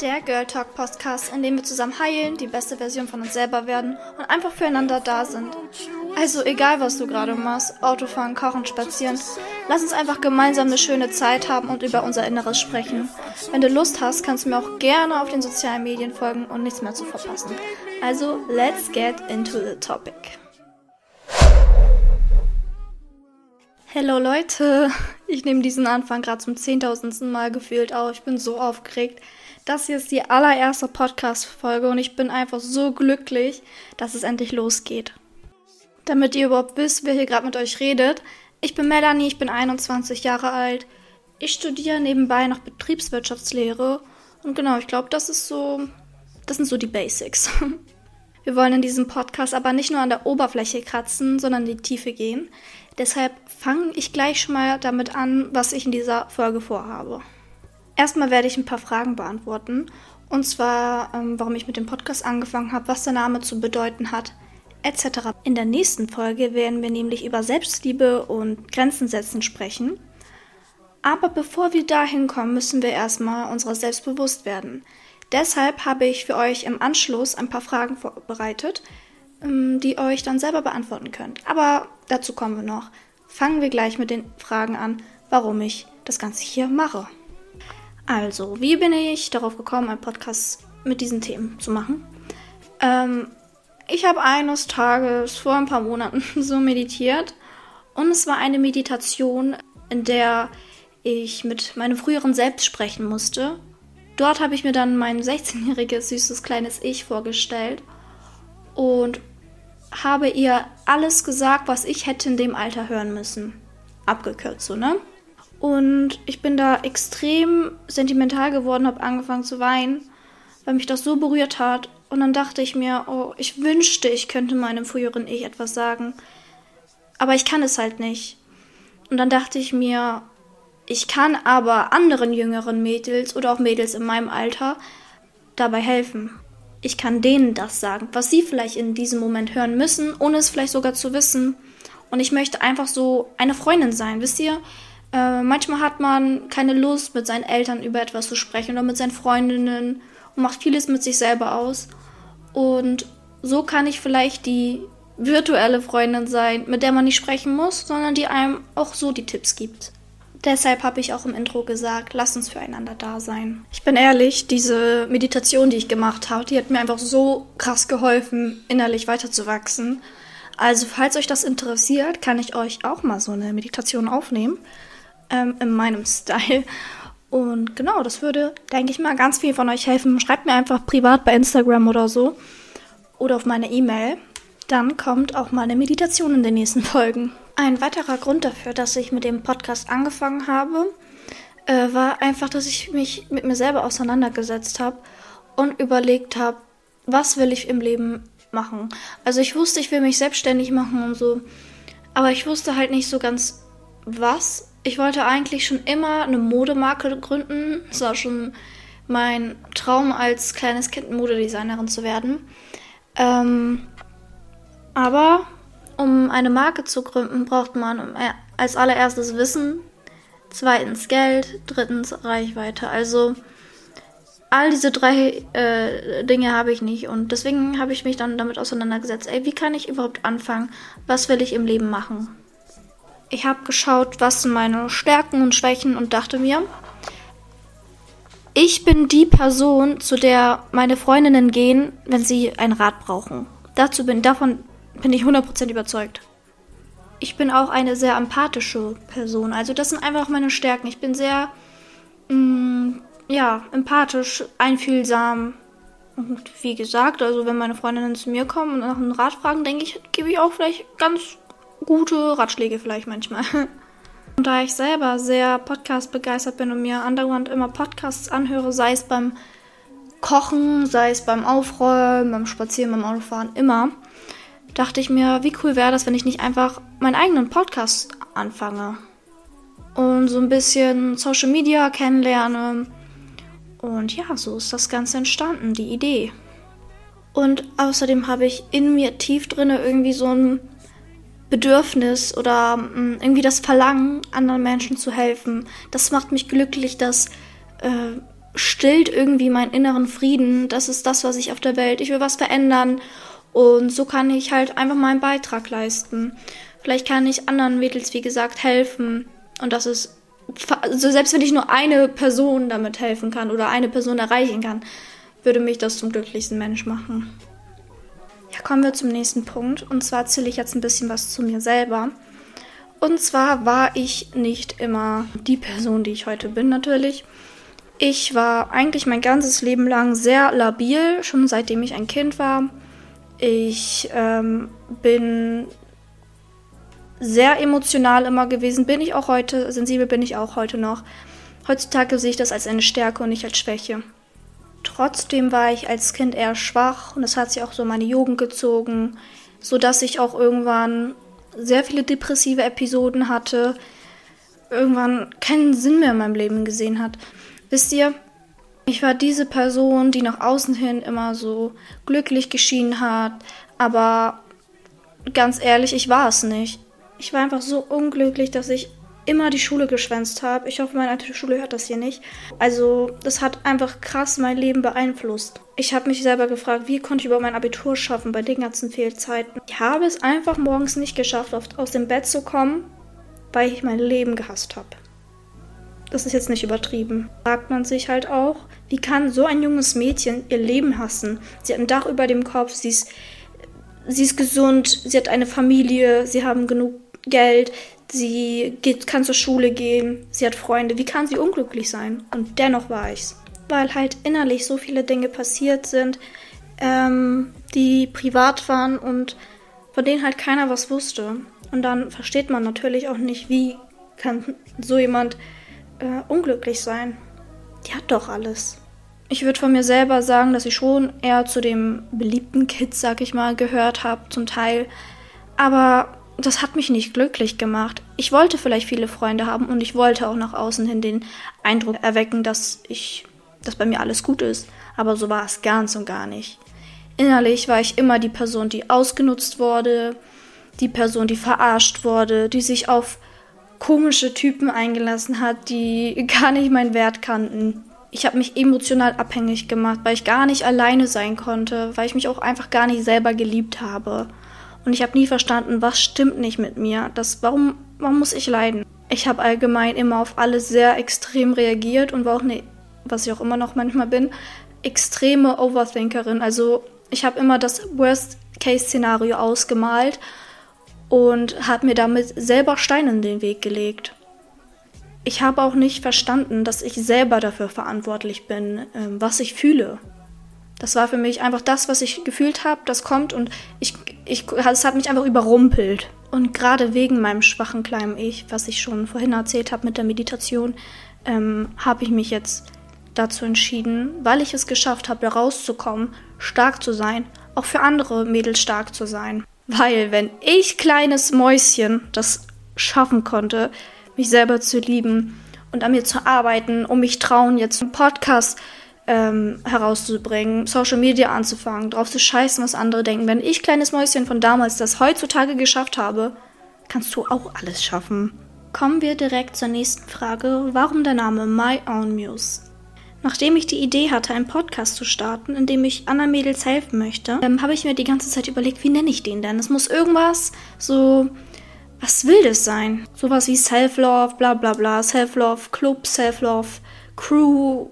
Der Girl Talk Podcast, in dem wir zusammen heilen, die beste Version von uns selber werden und einfach füreinander da sind. Also egal, was du gerade machst, Autofahren, Kochen, Spazieren, lass uns einfach gemeinsam eine schöne Zeit haben und über unser Inneres sprechen. Wenn du Lust hast, kannst du mir auch gerne auf den sozialen Medien folgen und nichts mehr zu verpassen. Also, let's get into the topic. Hello Leute, ich nehme diesen Anfang gerade zum zehntausendsten Mal gefühlt auf. Ich bin so aufgeregt. Das hier ist die allererste Podcast-Folge und ich bin einfach so glücklich, dass es endlich losgeht. Damit ihr überhaupt wisst, wer hier gerade mit euch redet. Ich bin Melanie, ich bin 21 Jahre alt. Ich studiere nebenbei noch Betriebswirtschaftslehre. Und genau, ich glaube, das ist so, das sind so die Basics. Wir wollen in diesem Podcast aber nicht nur an der Oberfläche kratzen, sondern in die Tiefe gehen. Deshalb fange ich gleich schon mal damit an, was ich in dieser Folge vorhabe. Erstmal werde ich ein paar Fragen beantworten. Und zwar, ähm, warum ich mit dem Podcast angefangen habe, was der Name zu bedeuten hat, etc. In der nächsten Folge werden wir nämlich über Selbstliebe und Grenzen setzen sprechen. Aber bevor wir dahin kommen, müssen wir erstmal unserer selbst bewusst werden. Deshalb habe ich für euch im Anschluss ein paar Fragen vorbereitet, die euch dann selber beantworten könnt. Aber dazu kommen wir noch. Fangen wir gleich mit den Fragen an, warum ich das Ganze hier mache. Also, wie bin ich darauf gekommen, einen Podcast mit diesen Themen zu machen? Ähm, ich habe eines Tages vor ein paar Monaten so meditiert und es war eine Meditation, in der ich mit meinem früheren Selbst sprechen musste. Dort habe ich mir dann mein 16-jähriges süßes kleines Ich vorgestellt und habe ihr alles gesagt, was ich hätte in dem Alter hören müssen. Abgekürzt so, ne? Und ich bin da extrem sentimental geworden, habe angefangen zu weinen, weil mich das so berührt hat. Und dann dachte ich mir, oh, ich wünschte, ich könnte meinem früheren Ich etwas sagen. Aber ich kann es halt nicht. Und dann dachte ich mir, ich kann aber anderen jüngeren Mädels oder auch Mädels in meinem Alter dabei helfen ich kann denen das sagen, was sie vielleicht in diesem Moment hören müssen, ohne es vielleicht sogar zu wissen. Und ich möchte einfach so eine Freundin sein, wisst ihr? Äh, manchmal hat man keine Lust, mit seinen Eltern über etwas zu sprechen oder mit seinen Freundinnen und macht vieles mit sich selber aus. Und so kann ich vielleicht die virtuelle Freundin sein, mit der man nicht sprechen muss, sondern die einem auch so die Tipps gibt. Deshalb habe ich auch im Intro gesagt, lass uns füreinander da sein. Ich bin ehrlich, diese Meditation, die ich gemacht habe, die hat mir einfach so krass geholfen, innerlich weiterzuwachsen. Also, falls euch das interessiert, kann ich euch auch mal so eine Meditation aufnehmen. Ähm, in meinem Style. Und genau, das würde, denke ich mal, ganz viel von euch helfen. Schreibt mir einfach privat bei Instagram oder so. Oder auf meine E-Mail. Dann kommt auch mal eine Meditation in den nächsten Folgen. Ein weiterer Grund dafür, dass ich mit dem Podcast angefangen habe, äh, war einfach, dass ich mich mit mir selber auseinandergesetzt habe und überlegt habe, was will ich im Leben machen. Also ich wusste, ich will mich selbstständig machen und so, aber ich wusste halt nicht so ganz was. Ich wollte eigentlich schon immer eine Modemarke gründen. Es war schon mein Traum als kleines Kind Modedesignerin zu werden. Ähm, aber um eine Marke zu gründen, braucht man als allererstes Wissen, zweitens Geld, drittens Reichweite. Also all diese drei äh, Dinge habe ich nicht und deswegen habe ich mich dann damit auseinandergesetzt. Ey, wie kann ich überhaupt anfangen? Was will ich im Leben machen? Ich habe geschaut, was sind meine Stärken und Schwächen und dachte mir, ich bin die Person, zu der meine Freundinnen gehen, wenn sie einen Rat brauchen. Dazu bin, davon bin ich 100% überzeugt. Ich bin auch eine sehr empathische Person. Also das sind einfach meine Stärken. Ich bin sehr, mh, mm, ja, empathisch, einfühlsam. Und wie gesagt, also wenn meine Freundinnen zu mir kommen und nach einem Rat fragen, denke ich, gebe ich auch vielleicht ganz gute Ratschläge vielleicht manchmal. Und da ich selber sehr Podcast begeistert bin und mir andauernd immer Podcasts anhöre, sei es beim Kochen, sei es beim Aufräumen, beim Spazieren, beim Autofahren, immer, dachte ich mir, wie cool wäre das, wenn ich nicht einfach meinen eigenen Podcast anfange und so ein bisschen Social Media kennenlerne. Und ja, so ist das Ganze entstanden, die Idee. Und außerdem habe ich in mir tief drinne irgendwie so ein Bedürfnis oder mm, irgendwie das Verlangen, anderen Menschen zu helfen. Das macht mich glücklich, dass äh, stillt irgendwie meinen inneren Frieden. Das ist das, was ich auf der Welt. Ich will was verändern. Und so kann ich halt einfach meinen Beitrag leisten. Vielleicht kann ich anderen Mädels, wie gesagt, helfen. Und das ist, also selbst wenn ich nur eine Person damit helfen kann oder eine Person erreichen kann, würde mich das zum glücklichsten Mensch machen. Ja, kommen wir zum nächsten Punkt. Und zwar erzähle ich jetzt ein bisschen was zu mir selber. Und zwar war ich nicht immer die Person, die ich heute bin, natürlich. Ich war eigentlich mein ganzes Leben lang sehr labil, schon seitdem ich ein Kind war. Ich ähm, bin sehr emotional immer gewesen, bin ich auch heute, sensibel bin ich auch heute noch. Heutzutage sehe ich das als eine Stärke und nicht als Schwäche. Trotzdem war ich als Kind eher schwach und das hat sich auch so meine Jugend gezogen, sodass ich auch irgendwann sehr viele depressive Episoden hatte, irgendwann keinen Sinn mehr in meinem Leben gesehen hat. Wisst ihr, ich war diese Person, die nach außen hin immer so glücklich geschienen hat, aber ganz ehrlich, ich war es nicht. Ich war einfach so unglücklich, dass ich immer die Schule geschwänzt habe. Ich hoffe, meine alte Schule hört das hier nicht. Also, das hat einfach krass mein Leben beeinflusst. Ich habe mich selber gefragt, wie konnte ich über mein Abitur schaffen bei den ganzen Fehlzeiten. Ich habe es einfach morgens nicht geschafft, aus dem Bett zu kommen, weil ich mein Leben gehasst habe. Das ist jetzt nicht übertrieben. Fragt man sich halt auch, wie kann so ein junges Mädchen ihr Leben hassen? Sie hat ein Dach über dem Kopf, sie ist, sie ist gesund, sie hat eine Familie, sie haben genug Geld, sie geht, kann zur Schule gehen, sie hat Freunde. Wie kann sie unglücklich sein? Und dennoch war ich's. Weil halt innerlich so viele Dinge passiert sind, ähm, die privat waren und von denen halt keiner was wusste. Und dann versteht man natürlich auch nicht, wie kann so jemand äh, unglücklich sein. Die hat doch alles. Ich würde von mir selber sagen, dass ich schon eher zu den beliebten Kids, sag ich mal, gehört habe, zum Teil. Aber das hat mich nicht glücklich gemacht. Ich wollte vielleicht viele Freunde haben und ich wollte auch nach außen hin den Eindruck erwecken, dass ich, dass bei mir alles gut ist. Aber so war es ganz und gar nicht. Innerlich war ich immer die Person, die ausgenutzt wurde, die Person, die verarscht wurde, die sich auf komische Typen eingelassen hat, die gar nicht meinen Wert kannten. Ich habe mich emotional abhängig gemacht, weil ich gar nicht alleine sein konnte, weil ich mich auch einfach gar nicht selber geliebt habe. Und ich habe nie verstanden, was stimmt nicht mit mir. Das, warum, warum muss ich leiden? Ich habe allgemein immer auf alles sehr extrem reagiert und war auch eine, was ich auch immer noch manchmal bin, extreme Overthinkerin. Also ich habe immer das Worst-Case-Szenario ausgemalt und habe mir damit selber Steine in den Weg gelegt. Ich habe auch nicht verstanden, dass ich selber dafür verantwortlich bin, ähm, was ich fühle. Das war für mich einfach das, was ich gefühlt habe, das kommt und ich, ich, es hat mich einfach überrumpelt. Und gerade wegen meinem schwachen kleinen Ich, was ich schon vorhin erzählt habe mit der Meditation, ähm, habe ich mich jetzt dazu entschieden, weil ich es geschafft habe, da rauszukommen, stark zu sein, auch für andere Mädels stark zu sein. Weil wenn ich kleines Mäuschen das schaffen konnte, mich selber zu lieben und an mir zu arbeiten, um mich trauen, jetzt einen Podcast ähm, herauszubringen, Social Media anzufangen, drauf zu scheißen, was andere denken. Wenn ich, kleines Mäuschen von damals, das heutzutage geschafft habe, kannst du auch alles schaffen. Kommen wir direkt zur nächsten Frage. Warum der Name My Own Muse? Nachdem ich die Idee hatte, einen Podcast zu starten, in dem ich anderen Mädels helfen möchte, ähm, habe ich mir die ganze Zeit überlegt, wie nenne ich den denn? Es muss irgendwas so was will das sein? Sowas wie Self-Love, bla bla bla, Self-Love Club, Self-Love Crew,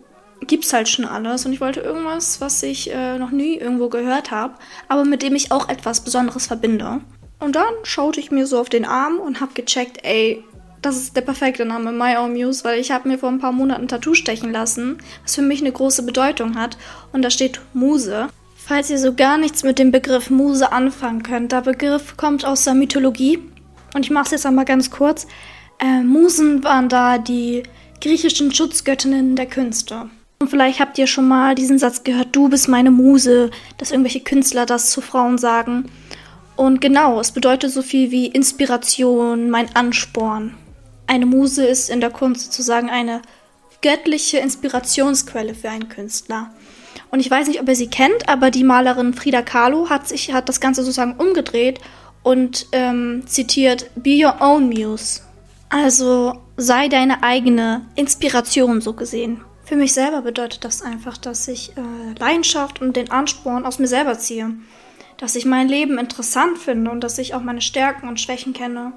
gibt's halt schon alles und ich wollte irgendwas, was ich äh, noch nie irgendwo gehört habe, aber mit dem ich auch etwas Besonderes verbinde. Und dann schaute ich mir so auf den Arm und habe gecheckt, ey, das ist der perfekte Name, My Own Muse, weil ich habe mir vor ein paar Monaten ein Tattoo stechen lassen, was für mich eine große Bedeutung hat und da steht Muse. Falls ihr so gar nichts mit dem Begriff Muse anfangen könnt, der Begriff kommt aus der Mythologie und ich mache es jetzt einmal ganz kurz. Äh, Musen waren da die griechischen Schutzgöttinnen der Künste. Und vielleicht habt ihr schon mal diesen Satz gehört, du bist meine Muse, dass irgendwelche Künstler das zu Frauen sagen. Und genau, es bedeutet so viel wie Inspiration, mein Ansporn. Eine Muse ist in der Kunst sozusagen eine göttliche Inspirationsquelle für einen Künstler. Und ich weiß nicht, ob ihr sie kennt, aber die Malerin Frida Kahlo hat sich hat das Ganze sozusagen umgedreht und ähm, zitiert Be your own muse. Also sei deine eigene Inspiration so gesehen Für mich selber bedeutet das einfach, dass ich äh, Leidenschaft und den Ansporn aus mir selber ziehe. Dass ich mein Leben interessant finde und dass ich auch meine Stärken und Schwächen kenne.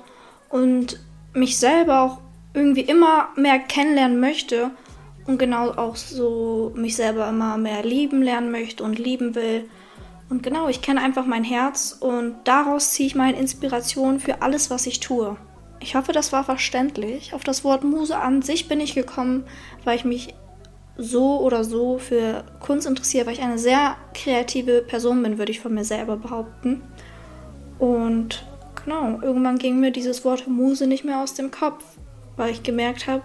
Und mich selber auch irgendwie immer mehr kennenlernen möchte und genau auch so mich selber immer mehr lieben lernen möchte und lieben will. Und genau, ich kenne einfach mein Herz und daraus ziehe ich meine Inspiration für alles, was ich tue. Ich hoffe, das war verständlich. Auf das Wort Muse an sich bin ich gekommen, weil ich mich so oder so für Kunst interessiere, weil ich eine sehr kreative Person bin, würde ich von mir selber behaupten. Und genau, irgendwann ging mir dieses Wort Muse nicht mehr aus dem Kopf, weil ich gemerkt habe,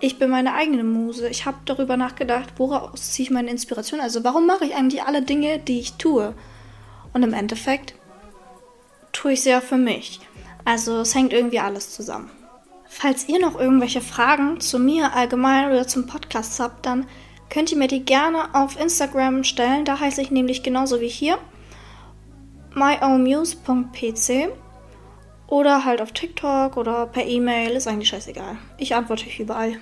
ich bin meine eigene Muse. Ich habe darüber nachgedacht, woraus ziehe ich meine Inspiration? Also warum mache ich eigentlich alle Dinge, die ich tue? Und im Endeffekt tue ich sie ja für mich. Also es hängt irgendwie alles zusammen. Falls ihr noch irgendwelche Fragen zu mir allgemein oder zum Podcast habt, dann könnt ihr mir die gerne auf Instagram stellen. Da heiße ich nämlich genauso wie hier myownmuse.pc oder halt auf TikTok oder per E-Mail, ist eigentlich scheißegal. Ich antworte euch überall.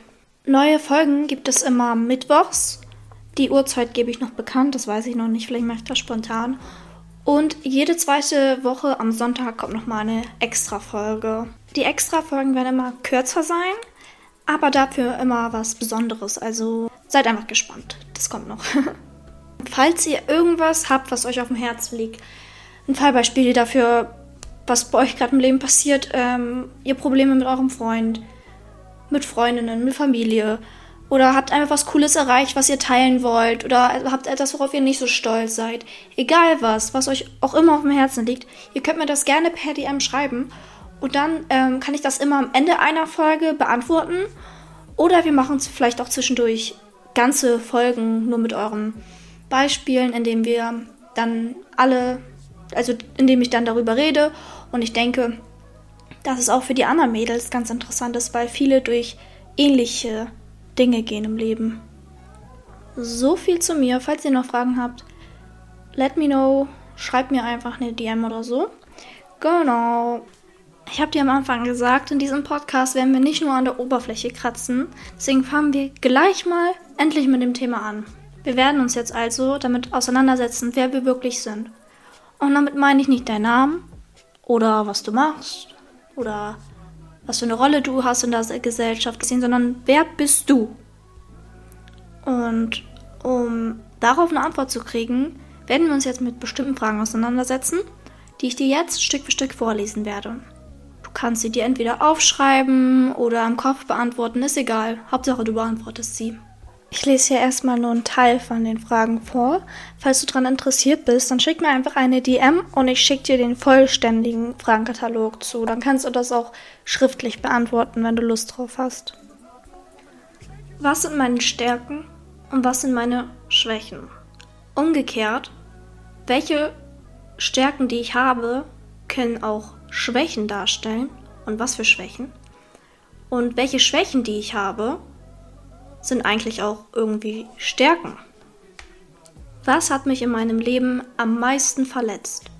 Neue Folgen gibt es immer mittwochs. Die Uhrzeit gebe ich noch bekannt, das weiß ich noch nicht, vielleicht mache ich das spontan. Und jede zweite Woche am Sonntag kommt nochmal eine Extra-Folge. Die Extra-Folgen werden immer kürzer sein, aber dafür immer was Besonderes. Also seid einfach gespannt. Das kommt noch. Falls ihr irgendwas habt, was euch auf dem Herzen liegt, ein Fallbeispiel dafür, was bei euch gerade im Leben passiert, ähm, ihr Probleme mit eurem Freund, mit Freundinnen, mit Familie oder habt einfach was Cooles erreicht, was ihr teilen wollt oder habt etwas, worauf ihr nicht so stolz seid. Egal was, was euch auch immer auf dem Herzen liegt, ihr könnt mir das gerne per DM schreiben und dann ähm, kann ich das immer am Ende einer Folge beantworten oder wir machen es vielleicht auch zwischendurch ganze Folgen nur mit euren Beispielen, indem wir dann alle, also indem ich dann darüber rede und ich denke, dass es auch für die anderen Mädels ganz interessant ist, weil viele durch ähnliche Dinge gehen im Leben. So viel zu mir. Falls ihr noch Fragen habt, let me know. Schreibt mir einfach eine DM oder so. Genau. Ich habe dir am Anfang gesagt, in diesem Podcast werden wir nicht nur an der Oberfläche kratzen. Deswegen fangen wir gleich mal endlich mit dem Thema an. Wir werden uns jetzt also damit auseinandersetzen, wer wir wirklich sind. Und damit meine ich nicht deinen Namen, oder was du machst oder was für eine Rolle du hast in der Gesellschaft gesehen, sondern wer bist du? Und um darauf eine Antwort zu kriegen, werden wir uns jetzt mit bestimmten Fragen auseinandersetzen, die ich dir jetzt Stück für Stück vorlesen werde. Du kannst sie dir entweder aufschreiben oder im Kopf beantworten, ist egal. Hauptsache du beantwortest sie. Ich lese hier erstmal nur einen Teil von den Fragen vor. Falls du daran interessiert bist, dann schick mir einfach eine DM und ich schicke dir den vollständigen Fragenkatalog zu. Dann kannst du das auch schriftlich beantworten, wenn du Lust drauf hast. Was sind meine Stärken und was sind meine Schwächen? Umgekehrt, welche Stärken, die ich habe, können auch Schwächen darstellen und was für Schwächen? Und welche Schwächen, die ich habe, sind eigentlich auch irgendwie Stärken. Was hat mich in meinem Leben am meisten verletzt?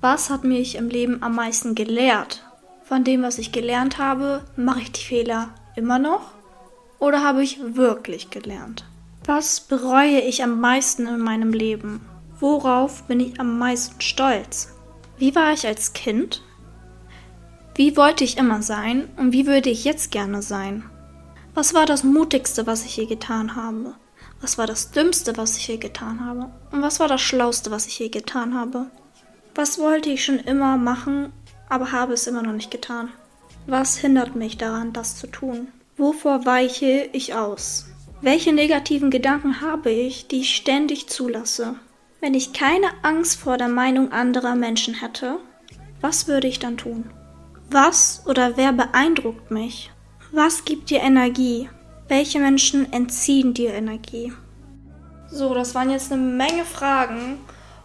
Was hat mich im Leben am meisten gelehrt? Von dem, was ich gelernt habe, mache ich die Fehler immer noch? Oder habe ich wirklich gelernt? Was bereue ich am meisten in meinem Leben? Worauf bin ich am meisten stolz? Wie war ich als Kind? Wie wollte ich immer sein und wie würde ich jetzt gerne sein? Was war das Mutigste, was ich je getan habe? Was war das Dümmste, was ich je getan habe? Und was war das Schlauste, was ich je getan habe? Was wollte ich schon immer machen, aber habe es immer noch nicht getan? Was hindert mich daran, das zu tun? Wovor weiche ich aus? Welche negativen Gedanken habe ich, die ich ständig zulasse? Wenn ich keine Angst vor der Meinung anderer Menschen hätte, was würde ich dann tun? Was oder wer beeindruckt mich? Was gibt dir Energie? Welche Menschen entziehen dir Energie? So, das waren jetzt eine Menge Fragen.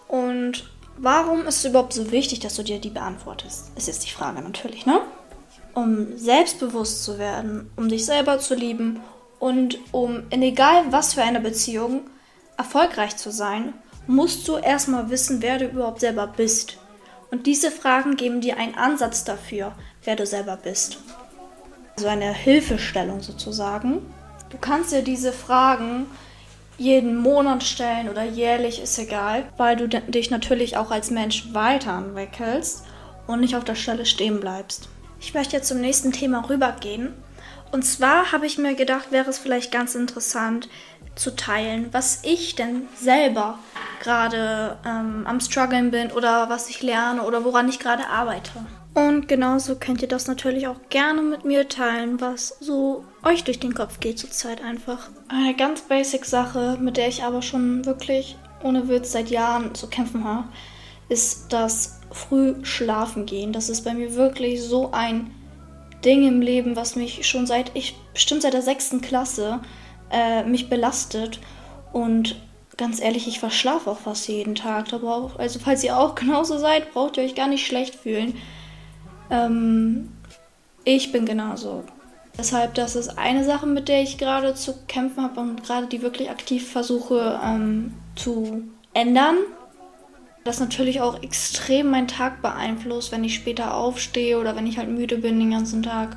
Und warum ist es überhaupt so wichtig, dass du dir die beantwortest? Ist jetzt die Frage natürlich, ne? Um selbstbewusst zu werden, um dich selber zu lieben und um in egal was für einer Beziehung erfolgreich zu sein, musst du erstmal wissen, wer du überhaupt selber bist. Und diese Fragen geben dir einen Ansatz dafür, wer du selber bist so eine Hilfestellung sozusagen. Du kannst dir diese Fragen jeden Monat stellen oder jährlich, ist egal, weil du dich natürlich auch als Mensch weiterentwickelst und nicht auf der Stelle stehen bleibst. Ich möchte jetzt zum nächsten Thema rübergehen. Und zwar habe ich mir gedacht, wäre es vielleicht ganz interessant zu teilen, was ich denn selber gerade ähm, am struggeln bin oder was ich lerne oder woran ich gerade arbeite. Und genauso könnt ihr das natürlich auch gerne mit mir teilen, was so euch durch den Kopf geht zurzeit einfach. Eine ganz basic Sache, mit der ich aber schon wirklich ohne Witz seit Jahren zu kämpfen habe, ist das früh schlafen gehen. Das ist bei mir wirklich so ein Ding im Leben, was mich schon seit ich bestimmt seit der sechsten Klasse äh, mich belastet und ganz ehrlich, ich verschlafe auch fast jeden Tag. Aber auch, also falls ihr auch genauso seid, braucht ihr euch gar nicht schlecht fühlen. Ähm, ich bin genauso. Deshalb, das ist eine Sache, mit der ich gerade zu kämpfen habe und gerade die wirklich aktiv versuche ähm, zu ändern. Das natürlich auch extrem meinen Tag beeinflusst, wenn ich später aufstehe oder wenn ich halt müde bin den ganzen Tag.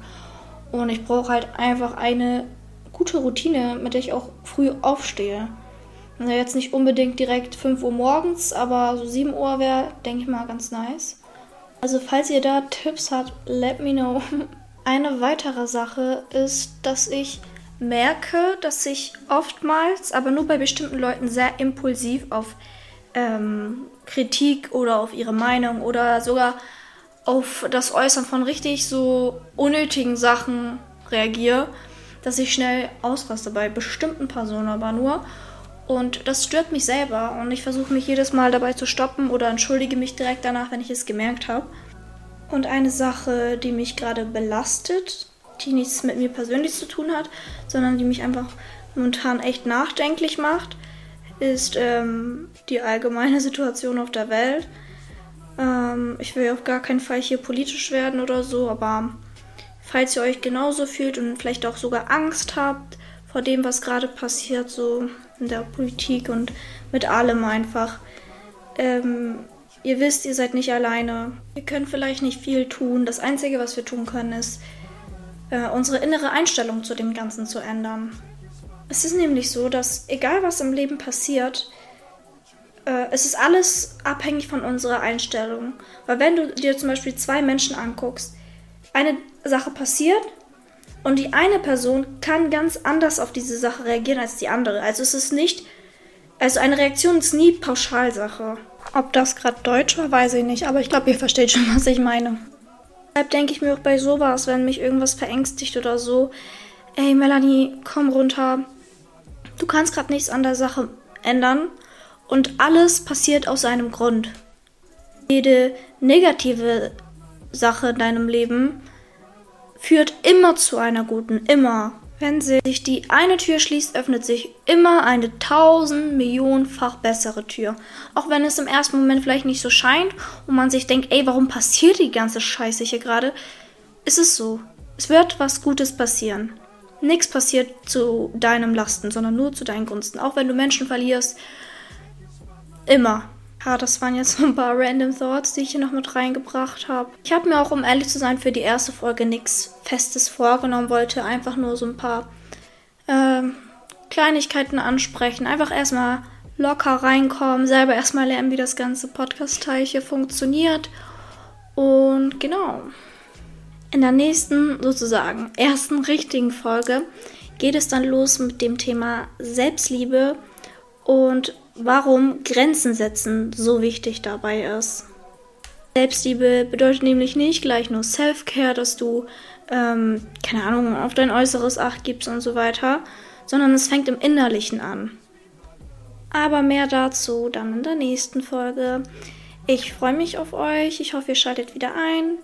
Und ich brauche halt einfach eine gute Routine, mit der ich auch früh aufstehe. Also jetzt nicht unbedingt direkt 5 Uhr morgens, aber so 7 Uhr wäre, denke ich mal, ganz nice. Also falls ihr da Tipps habt, let me know. Eine weitere Sache ist, dass ich merke, dass ich oftmals, aber nur bei bestimmten Leuten, sehr impulsiv auf ähm, Kritik oder auf ihre Meinung oder sogar auf das Äußern von richtig so unnötigen Sachen reagiere, dass ich schnell ausraste bei bestimmten Personen aber nur. Und das stört mich selber und ich versuche mich jedes Mal dabei zu stoppen oder entschuldige mich direkt danach, wenn ich es gemerkt habe. Und eine Sache, die mich gerade belastet, die nichts mit mir persönlich zu tun hat, sondern die mich einfach momentan echt nachdenklich macht, ist ähm, die allgemeine Situation auf der Welt. Ähm, ich will auf gar keinen Fall hier politisch werden oder so, aber falls ihr euch genauso fühlt und vielleicht auch sogar Angst habt vor dem, was gerade passiert, so in der Politik und mit allem einfach. Ähm, ihr wisst, ihr seid nicht alleine. Wir können vielleicht nicht viel tun. Das Einzige, was wir tun können, ist, äh, unsere innere Einstellung zu dem Ganzen zu ändern. Es ist nämlich so, dass egal was im Leben passiert, äh, es ist alles abhängig von unserer Einstellung. Weil wenn du dir zum Beispiel zwei Menschen anguckst, eine Sache passiert und die eine Person kann ganz anders auf diese Sache reagieren als die andere. Also es ist nicht, also eine Reaktion ist nie Pauschalsache. Ob das gerade Deutsch war, weiß ich nicht, aber ich glaube, ihr versteht schon, was ich meine. Deshalb denke ich mir auch bei sowas, wenn mich irgendwas verängstigt oder so, ey Melanie, komm runter. Du kannst gerade nichts an der Sache ändern und alles passiert aus einem Grund. Jede negative Sache in deinem Leben führt immer zu einer guten, immer. Wenn sich die eine Tür schließt, öffnet sich immer eine tausend Millionenfach bessere Tür. Auch wenn es im ersten Moment vielleicht nicht so scheint und man sich denkt, ey, warum passiert die ganze Scheiße hier gerade? Ist es so. Es wird was Gutes passieren. Nichts passiert zu deinem Lasten, sondern nur zu deinen Gunsten. Auch wenn du Menschen verlierst. Immer. Ja, das waren jetzt so ein paar random Thoughts, die ich hier noch mit reingebracht habe. Ich habe mir auch, um ehrlich zu sein, für die erste Folge nichts Festes vorgenommen, wollte einfach nur so ein paar äh, Kleinigkeiten ansprechen. Einfach erstmal locker reinkommen, selber erstmal lernen, wie das ganze Podcast-Teil hier funktioniert. Und genau. In der nächsten, sozusagen, ersten richtigen Folge geht es dann los mit dem Thema Selbstliebe und warum Grenzen setzen so wichtig dabei ist. Selbstliebe bedeutet nämlich nicht gleich nur Self-Care, dass du, ähm, keine Ahnung, auf dein Äußeres Acht gibst und so weiter, sondern es fängt im Innerlichen an. Aber mehr dazu dann in der nächsten Folge. Ich freue mich auf euch. Ich hoffe, ihr schaltet wieder ein.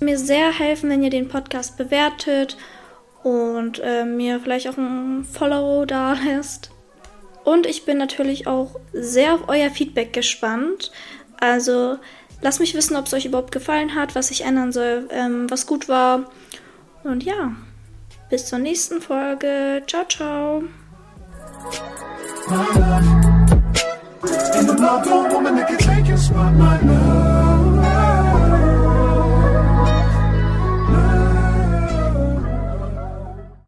Mir sehr helfen, wenn ihr den Podcast bewertet und äh, mir vielleicht auch ein Follow da lässt. Und ich bin natürlich auch sehr auf euer Feedback gespannt. Also lasst mich wissen, ob es euch überhaupt gefallen hat, was ich ändern soll, ähm, was gut war. Und ja, bis zur nächsten Folge. Ciao, ciao. In the love, woman that can take your spot, my love.